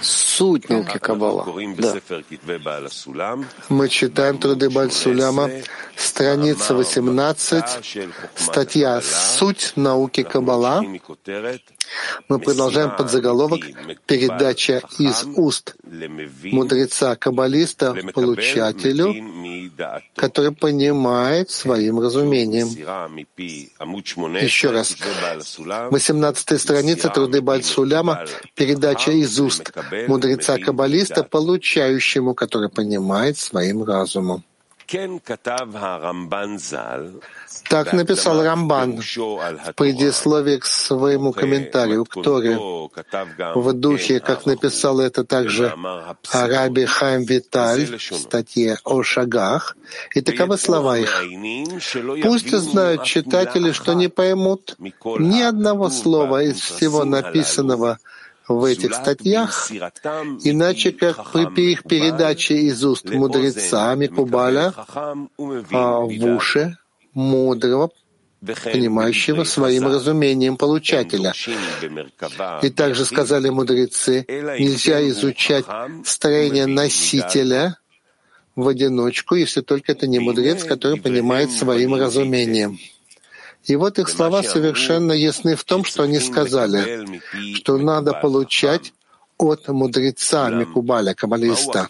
Суть науки Каббала. Да. Мы читаем труды Бальсуляма, страница 18, статья «Суть науки Каббала». Мы продолжаем под заголовок «Передача из уст мудреца-каббалиста получателю, который понимает своим разумением». Еще раз. 18 страница труды Бальсуляма, передача из уст мудреца-каббалиста, получающему, который понимает своим разумом. Так написал Рамбан в предисловии к своему комментарию к Торе, в духе, как написал это также Араби Хайм Виталь в статье о шагах, и таковы слова их. Пусть знают читатели, что не поймут ни одного слова из всего написанного в этих статьях, иначе как при их передаче из уст мудреца Микубаля а в уши мудрого, понимающего своим разумением получателя. И также сказали мудрецы, нельзя изучать строение носителя в одиночку, если только это не мудрец, который понимает своим разумением. И вот их слова совершенно ясны в том, что они сказали, что надо получать от мудреца Микубаля, каббалиста.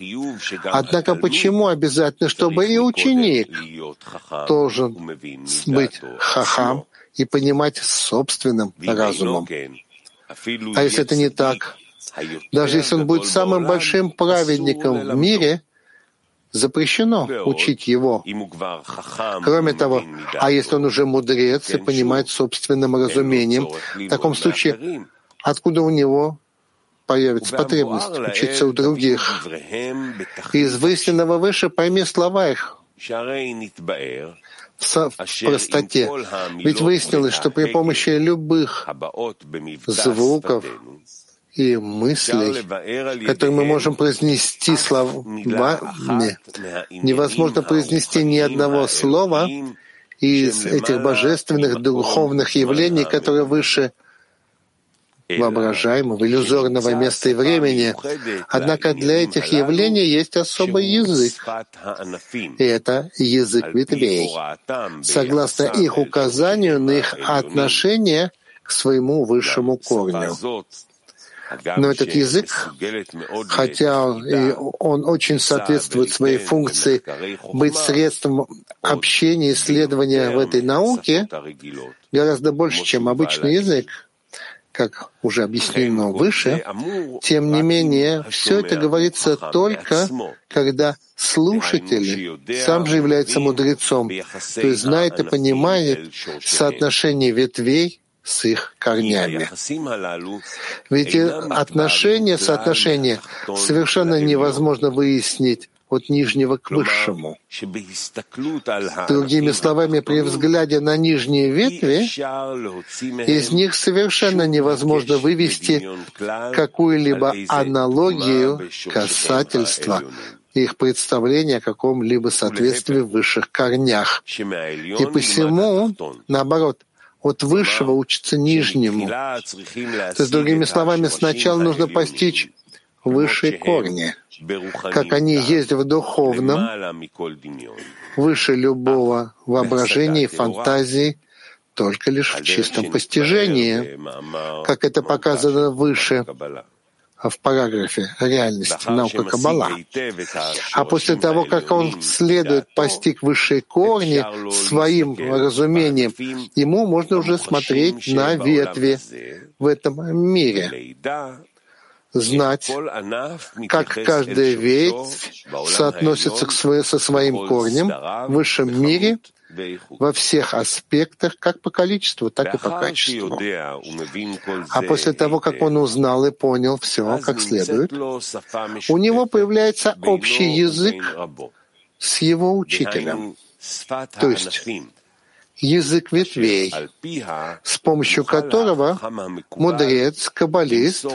Однако почему обязательно, чтобы и ученик должен быть хахам и понимать собственным разумом? А если это не так? Даже если он будет самым большим праведником в мире, запрещено учить его. Кроме того, а если он уже мудрец и понимает собственным разумением, в таком случае откуда у него появится потребность учиться у других? Из выясненного выше пойми слова их. В простоте. Ведь выяснилось, что при помощи любых звуков, и мыслей, которые мы можем произнести словами, невозможно произнести ни одного слова из этих божественных духовных явлений, которые выше воображаемого, иллюзорного места и времени. Однако для этих явлений есть особый язык, и это язык ветвей, согласно их указанию на их отношение к своему высшему корню. Но этот язык, хотя он очень соответствует своей функции быть средством общения, исследования в этой науке, гораздо больше, чем обычный язык, как уже объяснено выше, тем не менее, все это говорится только, когда слушатель сам же является мудрецом, то есть знает и понимает соотношение ветвей с их корнями. Ведь отношения, соотношения совершенно невозможно выяснить от нижнего к высшему. Другими словами, при взгляде на нижние ветви, из них совершенно невозможно вывести какую-либо аналогию касательства их представления о каком-либо соответствии в высших корнях. И посему, наоборот, от высшего учится нижнему. То есть, другими словами, сначала нужно постичь высшие корни, как они есть в духовном, выше любого воображения и фантазии, только лишь в чистом постижении, как это показано выше в параграфе «Реальность наука Каббала». А после того, как он следует постиг высшие корни своим разумением, ему можно уже смотреть на ветви в этом мире, знать, как каждая ветвь соотносится к своей, со своим корнем в высшем мире — во всех аспектах, как по количеству, так и по качеству. А после того, как он узнал и понял все как следует, у него появляется общий язык с его учителем, то есть язык ветвей, с помощью которого мудрец, каббалист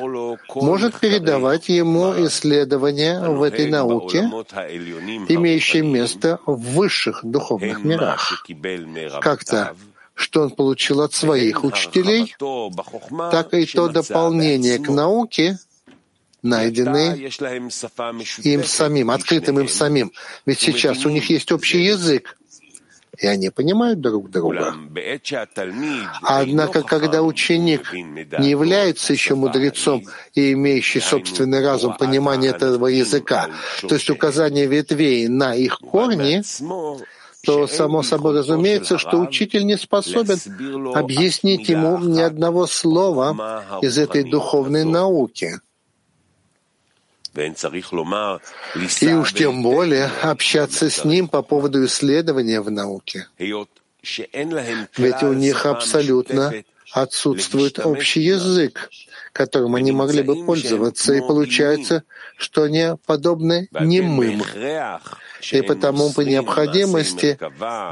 может передавать ему исследования в этой науке, имеющие место в высших духовных мирах. Как-то что он получил от своих учителей, так и то дополнение к науке, найденные им самим, открытым им самим. Ведь сейчас у них есть общий язык, и они понимают друг друга. Однако, когда ученик не является еще мудрецом и имеющий собственный разум понимания этого языка, то есть указание ветвей на их корни, то само собой разумеется, что учитель не способен объяснить ему ни одного слова из этой духовной науки. И уж тем более общаться с ним по поводу исследования в науке. Ведь у них абсолютно отсутствует общий язык, которым они могли бы пользоваться, и получается, что они подобны немым. И потому по необходимости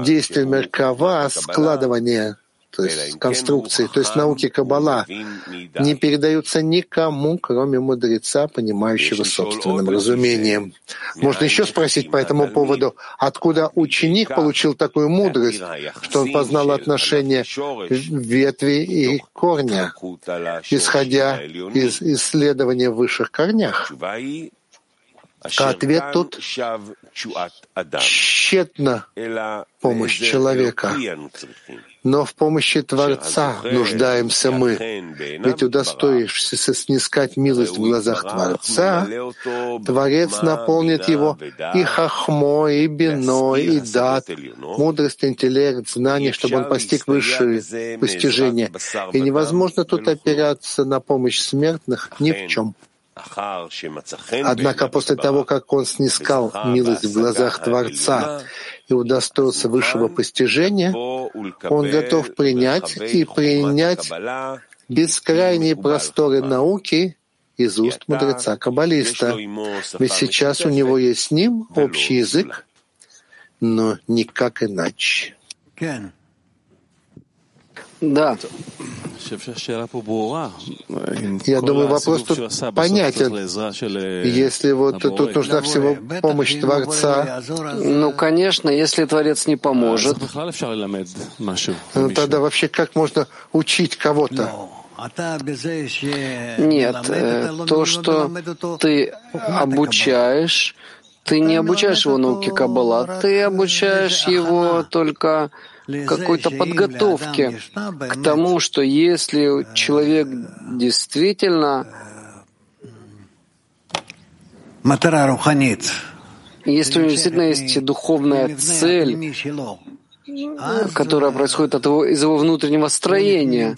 действия Меркава, складывания то есть конструкции, то есть науки Каббала, не передаются никому, кроме мудреца, понимающего собственным разумением. Можно еще спросить по этому поводу, откуда ученик получил такую мудрость, что он познал отношения ветви и корня, исходя из исследования в высших корнях. А ответ тут — тщетна помощь человека. Но в помощи Творца нуждаемся мы. Ведь удостоившись снискать милость в глазах Творца, Творец наполнит его и хахмой, и биной, и дат, мудрость, интеллект, знание, чтобы он постиг высшие постижения. И невозможно тут опираться на помощь смертных ни в чем. Однако после того, как он снискал милость в глазах Творца и удостоился высшего постижения, он готов принять и принять бескрайние просторы науки из уст мудреца-каббалиста. Ведь сейчас у него есть с ним общий язык, но никак иначе. Да. Я думаю, вопрос тут понятен. Если вот тут нужна всего помощь Творца. Ну, конечно, если Творец не поможет. Ну, тогда вообще как можно учить кого-то? Нет, э, то, что ты обучаешь, ты не обучаешь его науке Каббала, ты обучаешь его только какой-то подготовке к тому, что если человек действительно если у него действительно есть духовная цель, которая происходит от его, из его внутреннего строения.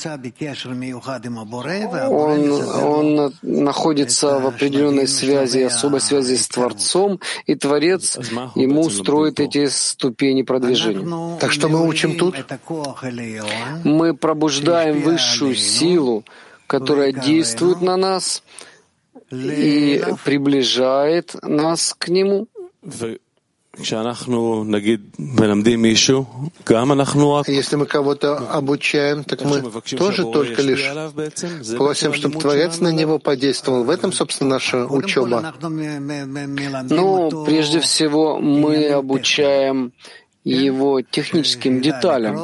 Он, он находится в определенной связи, особой связи с Творцом, и Творец ему строит эти ступени продвижения. Так что мы учим тут? Мы пробуждаем высшую силу, которая действует на нас и приближает нас к Нему. Если мы кого-то обучаем, так мы тоже только лишь просим, чтобы Творец на него подействовал. В этом, собственно, наша учеба. Ну, прежде всего, мы обучаем его техническим деталям,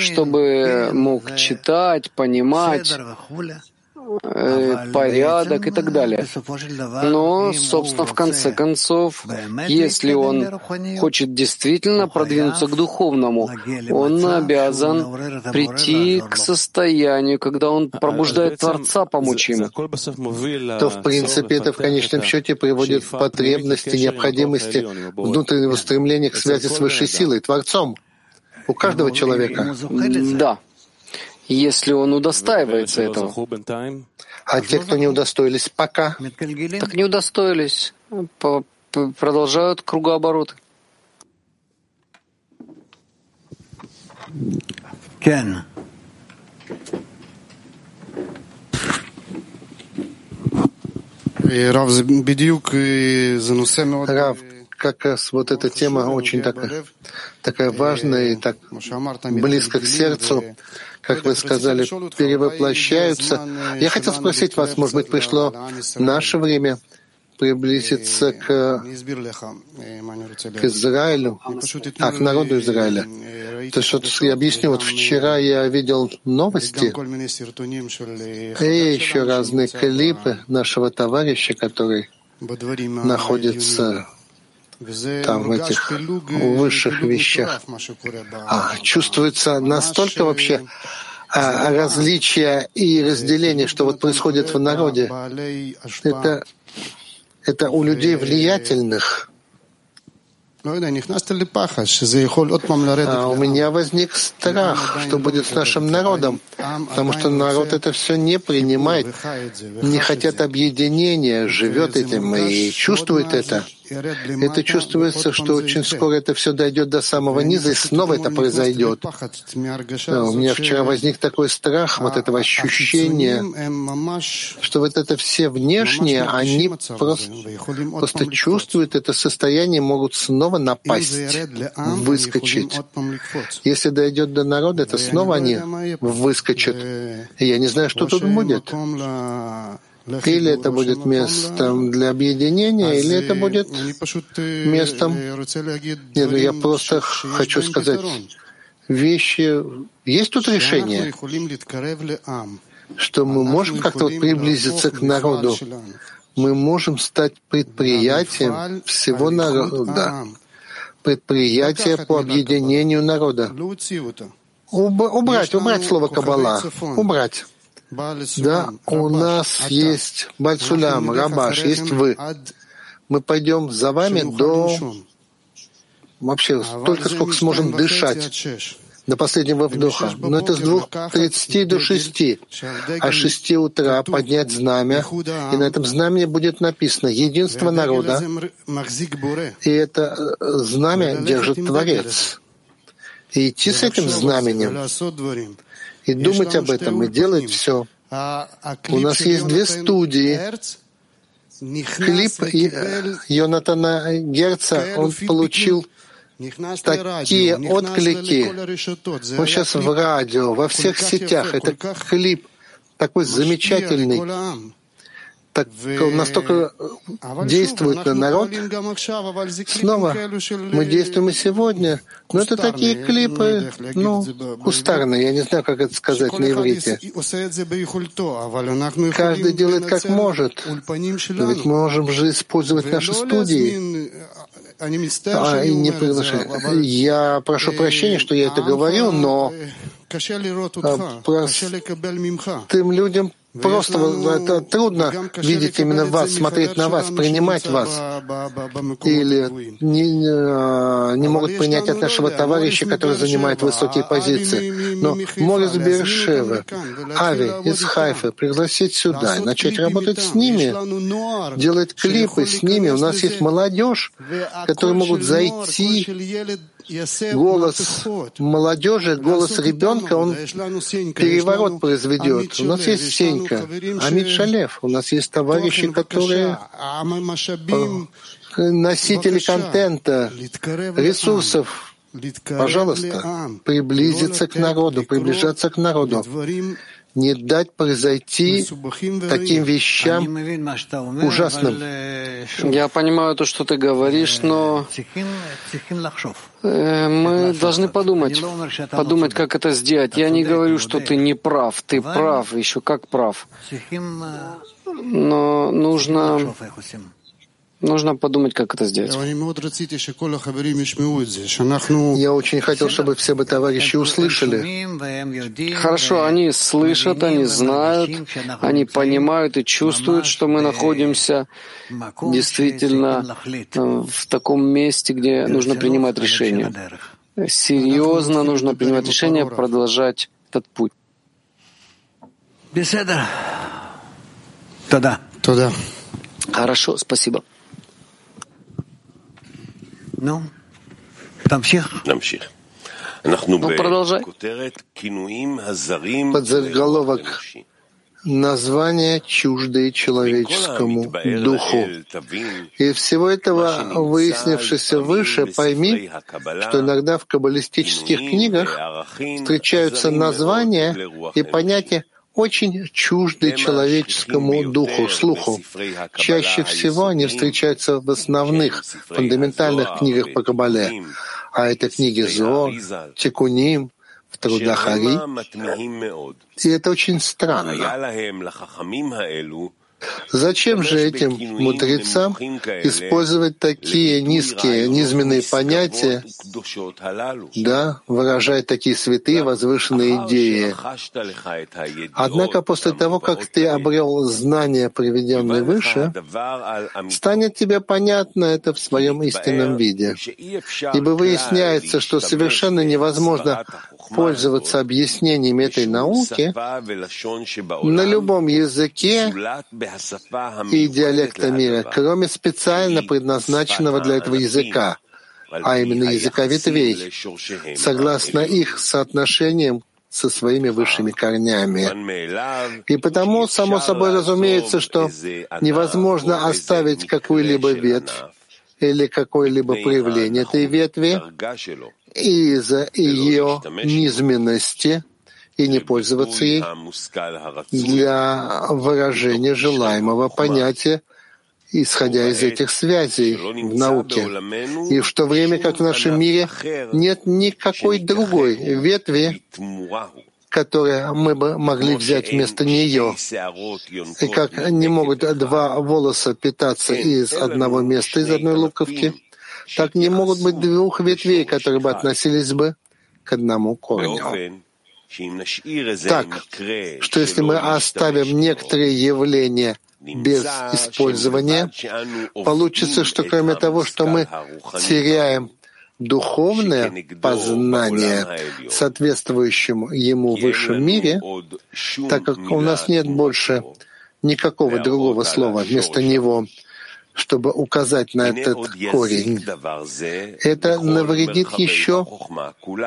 чтобы мог читать, понимать, порядок и так далее. Но, собственно, в конце концов, если он хочет действительно продвинуться к духовному, он обязан прийти к состоянию, когда он пробуждает Творца помочь ему. То, в принципе, это в конечном счете приводит в потребности, необходимости внутреннего стремления к связи с высшей силой, Творцом. У каждого человека. Да если он удостаивается этого. А те, кто не удостоились пока? Так не удостоились. Продолжают кругооборот. Кен. Рав, как раз вот эта тема очень такая, такая важная и так близко к сердцу как вы сказали, перевоплощаются. Я хотел спросить вас, может быть, пришло наше время приблизиться к, к Израилю, а к народу Израиля. То что я объясню, вот вчера я видел новости и еще разные клипы нашего товарища, который находится там в этих высших вещах. А, чувствуется настолько вообще а, различия и разделения, что вот происходит в народе. Это, это у людей влиятельных, а у меня возник страх, что будет с нашим народом, потому что народ это все не принимает, не хотят объединения, живет этим и чувствует это. Это чувствуется, что очень скоро это все дойдет до самого низа, и снова это произойдет. У меня вчера возник такой страх, вот этого ощущения, что вот это все внешние, они просто, просто чувствуют это состояние, могут снова напасть, выскочить. Если дойдет до народа, это снова они выскочат. И я не знаю, что тут будет. Или это будет местом для объединения, или это будет местом... Нет, ну я просто хочу сказать, вещи... Есть тут решение, что мы можем как-то вот приблизиться к народу, мы можем стать предприятием всего народа, предприятие по объединению народа. Убрать, убрать слово «кабала», убрать. Да, у нас есть Бальсулям, Рабаш, есть вы. Мы пойдем за вами до... Вообще, только сколько сможем дышать до последнего вдоха. Но это с двух тридцати до шести. А с шести утра поднять знамя, и на этом знамени будет написано «Единство народа». И это э, знамя держит Творец. И идти с этим знаменем и думать об этом, и делать все. У нас есть две студии. Клип Йонатана Герца, он получил такие отклики. Он сейчас в радио, во всех сетях. Это клип такой замечательный так, настолько действует на народ. Снова мы действуем и сегодня. Но это такие клипы, ну, кустарные, я не знаю, как это сказать на иврите. Каждый делает как может. Но ведь мы можем же использовать наши студии. А, и не приглашать. Я прошу прощения, что я это говорю, но а, простым людям Просто это трудно видеть именно вас, смотреть на вас, принимать вас. Или не, не, могут принять от нашего товарища, который занимает высокие позиции. Но Морис Бершевы, Ави из Хайфа пригласить сюда, начать работать с ними, делать клипы с ними. У нас есть молодежь, которые могут зайти голос молодежи, голос ребенка, он переворот произведет. У нас есть Сенька, Амид Шалев, у нас есть товарищи, которые носители контента, ресурсов. Пожалуйста, приблизиться к народу, приближаться к народу не дать произойти таким вещам ужасным. Я понимаю то, что ты говоришь, но э, мы должны подумать, подумать, как это сделать. Я не говорю, что ты не прав, ты прав, еще как прав. Но нужно Нужно подумать, как это сделать. Я очень хотел, чтобы все бы товарищи услышали. Хорошо, они слышат, они знают, они понимают и чувствуют, что мы находимся действительно э, в таком месте, где нужно принимать решения. Серьезно нужно принимать решение, продолжать этот путь. Беседа. Хорошо, спасибо. Намших. Ну, ну продолжай. Подзаголовок названия чуждые человеческому духу. И всего этого, выяснившееся выше, пойми, что иногда в каббалистических книгах встречаются названия и понятия, очень чужды человеческому духу, слуху. Чаще всего они встречаются в основных, фундаментальных книгах по Кабале, а это книги Зор, Тикуним, в трудах Ари. И это очень странно. Зачем же этим мудрецам использовать такие низкие, низменные понятия, да, выражать такие святые, возвышенные идеи? Однако после того, как ты обрел знания, приведенные выше, станет тебе понятно это в своем истинном виде. Ибо выясняется, что совершенно невозможно пользоваться объяснениями этой науки на любом языке и диалекта мира, кроме специально предназначенного для этого языка, а именно языка ветвей, согласно их соотношениям со своими высшими корнями. И потому, само собой разумеется, что невозможно оставить какую-либо ветвь или какое-либо проявление этой ветви из-за ее низменности — и не пользоваться ей для выражения желаемого понятия, исходя из этих связей в науке. И в то время как в нашем мире нет никакой другой ветви, которое мы бы могли взять вместо нее. И как не могут два волоса питаться из одного места, из одной луковки, так не могут быть двух ветвей, которые бы относились бы к одному корню. Так, что если мы оставим некоторые явления без использования, получится, что кроме того, что мы теряем духовное познание, соответствующему ему высшем мире, так как у нас нет больше никакого другого слова вместо него, чтобы указать на этот корень. Это навредит еще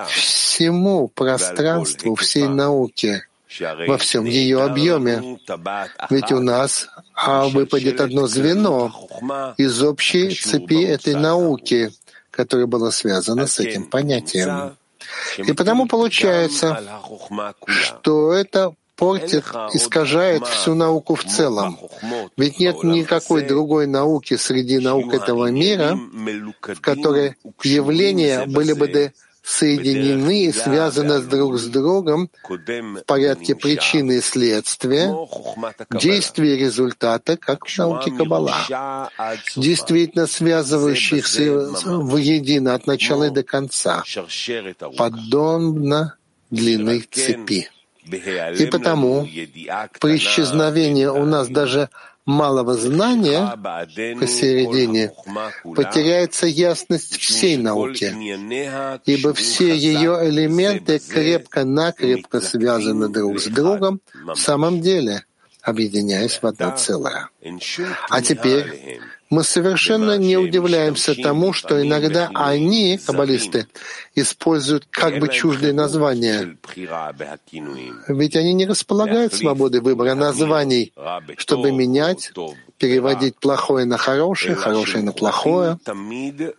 всему пространству, всей науке, во всем ее объеме. Ведь у нас а выпадет одно звено из общей цепи этой науки, которая была связана с этим понятием. И потому получается, что это портит, искажает всю науку в целом. Ведь нет никакой другой науки среди наук этого мира, в которой явления были бы соединены и связаны друг с другом в порядке причины и следствия, действия и результата, как в науке Каббала, действительно связывающихся воедино от начала и до конца, подобно длинной цепи. И потому при исчезновении у нас даже малого знания посередине потеряется ясность всей науки, ибо все ее элементы крепко-накрепко связаны друг с другом в самом деле, объединяясь в одно целое. А теперь мы совершенно не удивляемся тому, что иногда они, каббалисты, используют как бы чуждые названия. Ведь они не располагают свободой выбора названий, чтобы менять, переводить плохое на хорошее, хорошее на плохое.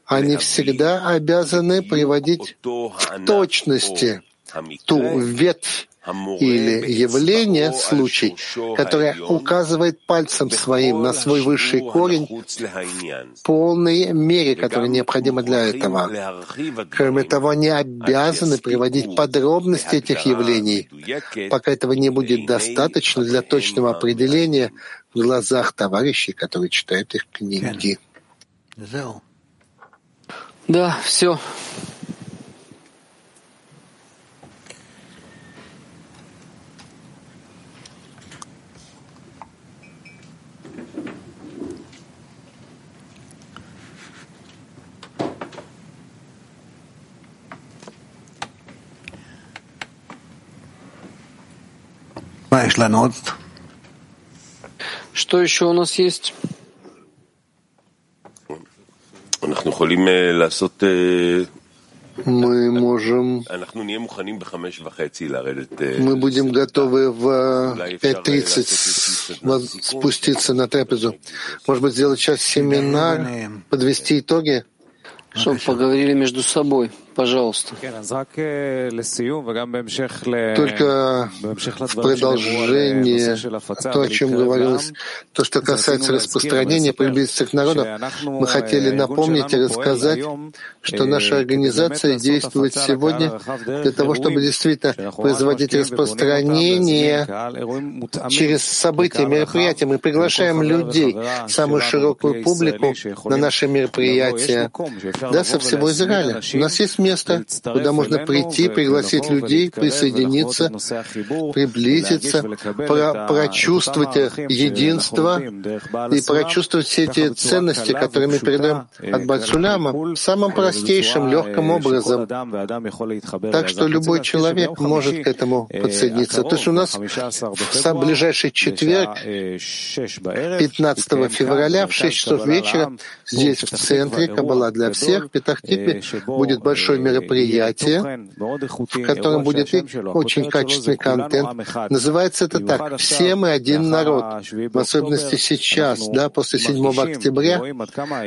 Они всегда обязаны приводить в точности ту ветвь, или явление, случай, которое указывает пальцем своим на свой высший корень в полной мере, которая необходима для этого. Кроме того, они обязаны приводить подробности этих явлений, пока этого не будет достаточно для точного определения в глазах товарищей, которые читают их книги. Да, все. Что еще у нас есть? Мы можем... Мы будем готовы в 5.30 спуститься на трапезу. Может быть, сделать сейчас семинар, подвести итоги? Чтобы поговорили между собой. Пожалуйста. Только в продолжение то, о чем говорилось, то, что касается распространения, приблизиться к народу, мы хотели напомнить и рассказать, что наша организация действует сегодня для того, чтобы действительно производить распространение через события, мероприятия. Мы приглашаем людей, самую широкую публику на наши мероприятия, да, со всего Израиля. У нас есть место, куда можно прийти, пригласить людей, присоединиться, приблизиться, про прочувствовать единство и прочувствовать все эти ценности, которые мы передаем от Бацуляма, самым простейшим, легким образом. Так что любой человек может к этому подсоединиться. То есть у нас в сам ближайший четверг, 15 февраля в 6 часов вечера, здесь в центре Кабала для всех, в Петахтикве, будет большое мероприятие, в котором будет очень качественный контент. Называется это так «Все мы один народ». В особенности сейчас, да, после 7 октября,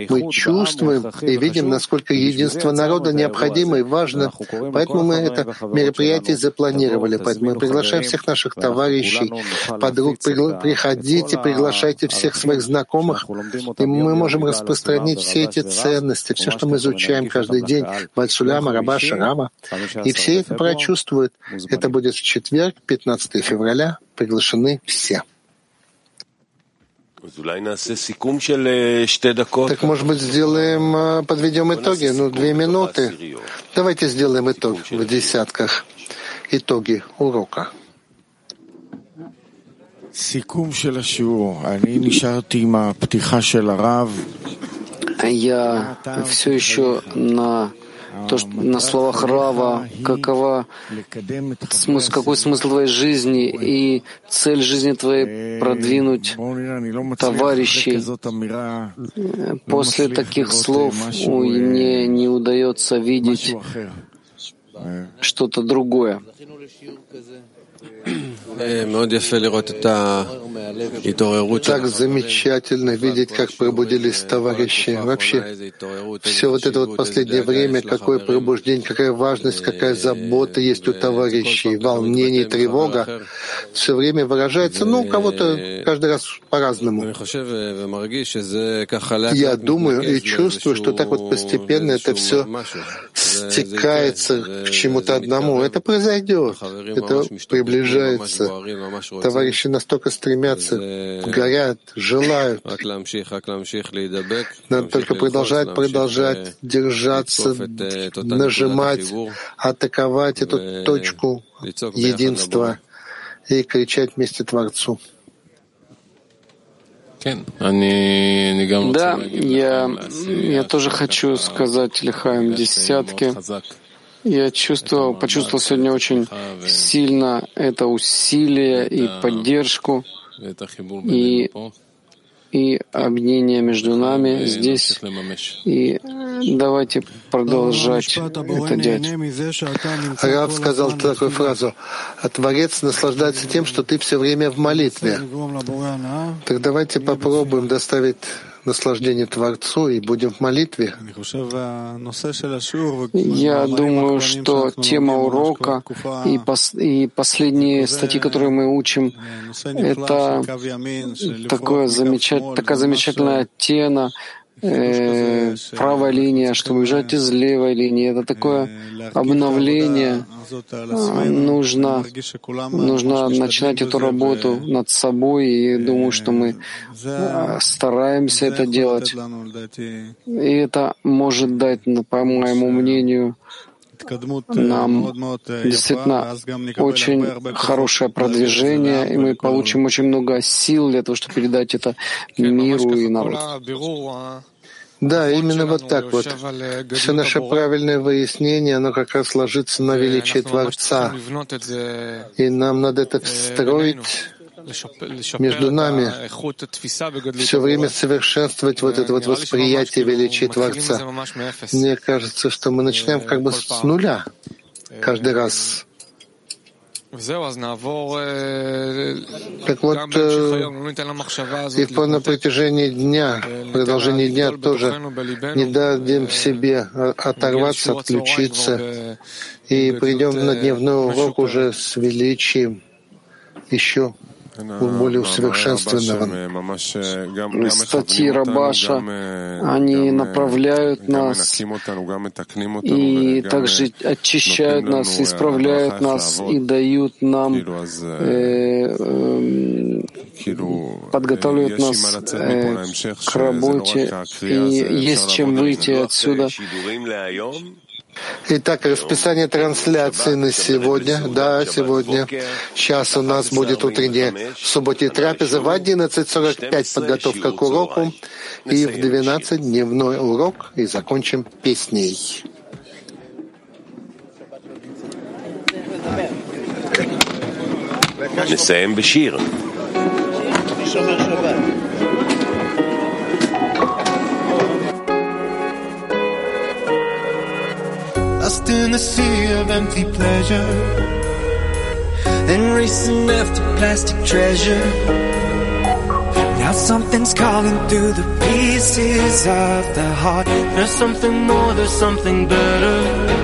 мы чувствуем и видим, насколько единство народа необходимо и важно. Поэтому мы это мероприятие запланировали. Поэтому мы приглашаем всех наших товарищей, подруг, приходите, приглашайте всех своих знакомых, и мы можем распространить все эти ценности, все, что мы изучаем каждый день, Бальсуляма, Рабаша, Рама, и все это прочувствуют. Это будет в четверг, 15 февраля, приглашены все. Так, может быть, сделаем, подведем итоги? Ну, две минуты. Давайте сделаем итог в десятках. Итоги урока. Я все еще на то, что на словах Рава, какова смысл, какой смысл твоей жизни и цель жизни твоей продвинуть товарищей. После таких слов мне не удается видеть что-то другое. Так замечательно видеть, как пробудились товарищи. Вообще, все вот это вот последнее время, какое пробуждение, какая важность, какая забота есть у товарищей, волнение, тревога, все время выражается, ну, у кого-то каждый раз по-разному. Я думаю и чувствую, что так вот постепенно это все стекается к чему-то одному. Это произойдет, это приближается. Товарищи настолько стремятся, горят, желают. Надо только продолжать, продолжать держаться, нажимать, атаковать эту точку единства и кричать вместе Творцу. Да, я, я тоже хочу сказать Лихаем десятки. Я чувствовал, почувствовал сегодня очень сильно это усилие и поддержку и, и объединение между нами здесь. И давайте продолжать это делать. Рав сказал такую фразу. «А Творец наслаждается тем, что ты все время в молитве. Так давайте попробуем доставить наслаждение Творцу и будем в молитве. Я думаю, что тема урока и, пос, и последние статьи, которые мы учим, это такое замечать, такая замечательная тема, э, правая линия, чтобы бежать из левой линии. Это такое обновление. Нужно, нужно начинать эту работу над собой, и думаю, что мы стараемся это делать. И это может дать, по моему мнению, нам действительно очень хорошее продвижение, и мы получим очень много сил для того, чтобы передать это миру и народу. Да, именно вот так вот. Все наше правильное выяснение, оно как раз ложится на величие Творца. И нам надо это встроить между нами, все время совершенствовать вот это вот восприятие величия Творца. Мне кажется, что мы начинаем как бы с нуля каждый раз. Так вот, и по на протяжении дня, продолжении дня тоже не дадим себе оторваться, отключиться, и придем на дневной урок уже с величием. Еще более усовершенствованным. Статьи Рабаша, они направляют нас и также очищают нас, исправляют нас и дают нам, э, э, подготавливают нас э, к работе, и есть чем выйти отсюда. Итак, расписание трансляции на сегодня. Да, сегодня. Сейчас у нас будет утренняя в субботе трапеза в 11.45 подготовка к уроку и в 12 дневной урок и закончим песней. נסיים בשיר. Lost in a sea of empty pleasure. Then racing after plastic treasure. Now something's calling through the pieces of the heart. There's something more, there's something better.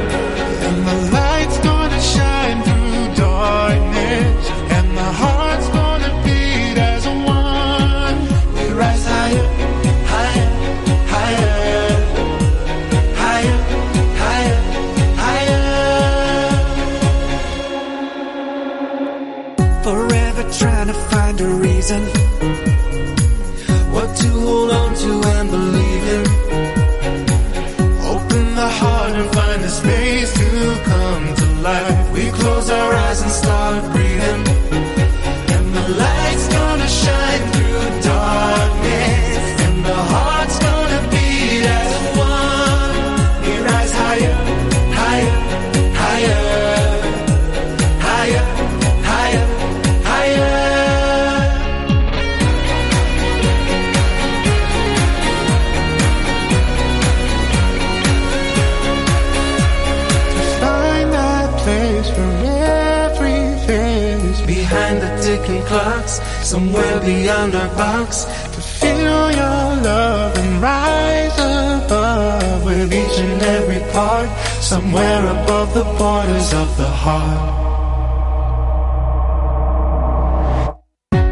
Somewhere beyond our box. To feel your love and rise above with each and every part, somewhere above the borders of the heart.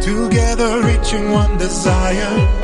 Together reaching one desire.